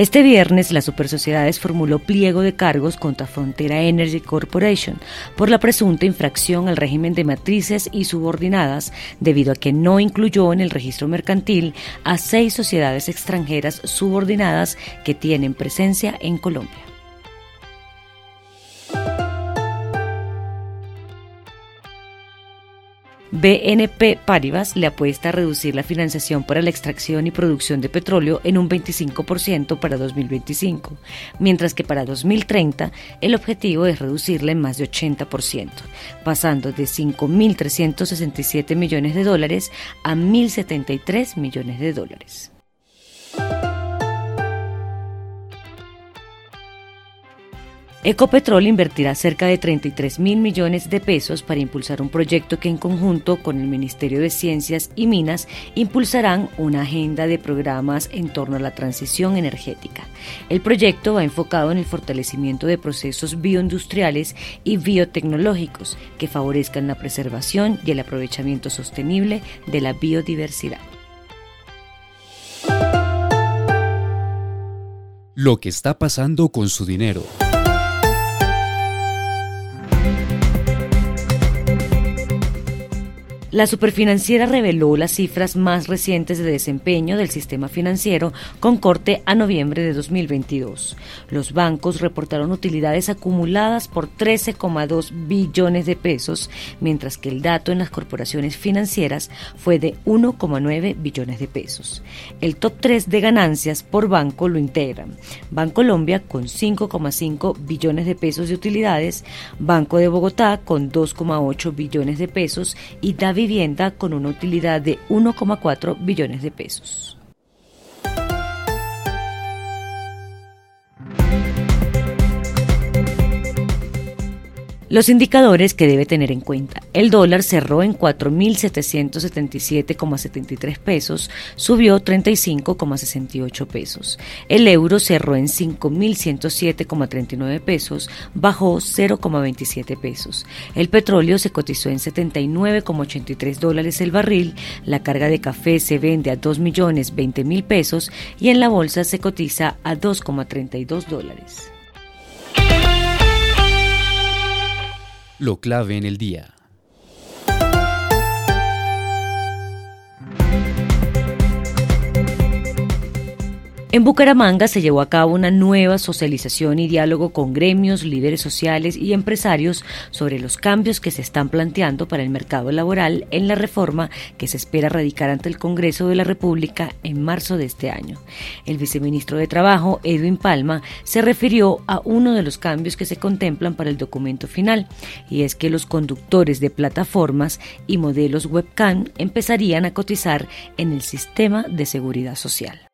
Este viernes, la Supersociedades formuló pliego de cargos contra Frontera Energy Corporation por la presunta infracción al régimen de matrices y subordinadas debido a que no incluyó en el registro mercantil a seis sociedades extranjeras subordinadas que tienen presencia en Colombia. BNP Paribas le apuesta a reducir la financiación para la extracción y producción de petróleo en un 25% para 2025, mientras que para 2030 el objetivo es reducirla en más de 80%, pasando de 5.367 millones de dólares a 1.073 millones de dólares. Ecopetrol invertirá cerca de 33 mil millones de pesos para impulsar un proyecto que en conjunto con el Ministerio de Ciencias y Minas impulsarán una agenda de programas en torno a la transición energética. El proyecto va enfocado en el fortalecimiento de procesos bioindustriales y biotecnológicos que favorezcan la preservación y el aprovechamiento sostenible de la biodiversidad. Lo que está pasando con su dinero. La superfinanciera reveló las cifras más recientes de desempeño del sistema financiero con corte a noviembre de 2022. Los bancos reportaron utilidades acumuladas por 13,2 billones de pesos, mientras que el dato en las corporaciones financieras fue de 1,9 billones de pesos. El top 3 de ganancias por banco lo integran Bancolombia con 5,5 billones de pesos de utilidades, Banco de Bogotá con 2,8 billones de pesos y David vivienda con una utilidad de 1,4 billones de pesos. Los indicadores que debe tener en cuenta. El dólar cerró en 4.777,73 pesos, subió 35,68 pesos. El euro cerró en 5.107,39 pesos, bajó 0,27 pesos. El petróleo se cotizó en 79,83 dólares el barril. La carga de café se vende a 2 millones 20 mil pesos y en la bolsa se cotiza a 2,32 dólares. Lo clave en el día. En Bucaramanga se llevó a cabo una nueva socialización y diálogo con gremios, líderes sociales y empresarios sobre los cambios que se están planteando para el mercado laboral en la reforma que se espera radicar ante el Congreso de la República en marzo de este año. El viceministro de Trabajo, Edwin Palma, se refirió a uno de los cambios que se contemplan para el documento final, y es que los conductores de plataformas y modelos webcam empezarían a cotizar en el sistema de seguridad social.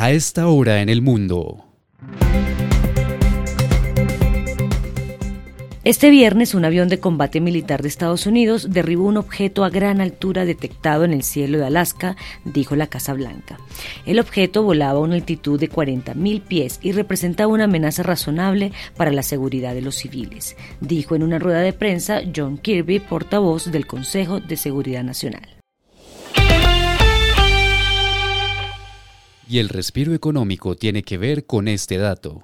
A esta hora en el mundo. Este viernes, un avión de combate militar de Estados Unidos derribó un objeto a gran altura detectado en el cielo de Alaska, dijo la Casa Blanca. El objeto volaba a una altitud de 40.000 pies y representaba una amenaza razonable para la seguridad de los civiles, dijo en una rueda de prensa John Kirby, portavoz del Consejo de Seguridad Nacional. Y el respiro económico tiene que ver con este dato.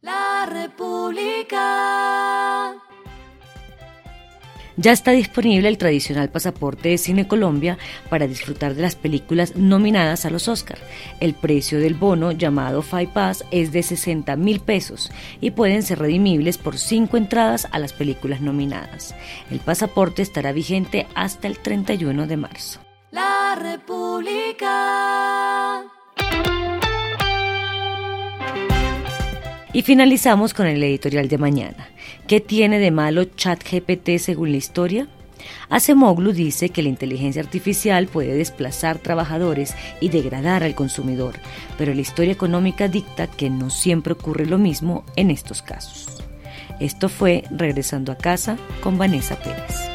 La República. Ya está disponible el tradicional pasaporte de Cine Colombia para disfrutar de las películas nominadas a los Oscar. El precio del bono llamado Five Pass es de 60 mil pesos y pueden ser redimibles por cinco entradas a las películas nominadas. El pasaporte estará vigente hasta el 31 de marzo. La República. Y finalizamos con el editorial de mañana. ¿Qué tiene de malo ChatGPT según la historia? Acemoglu dice que la inteligencia artificial puede desplazar trabajadores y degradar al consumidor, pero la historia económica dicta que no siempre ocurre lo mismo en estos casos. Esto fue Regresando a casa con Vanessa Pérez.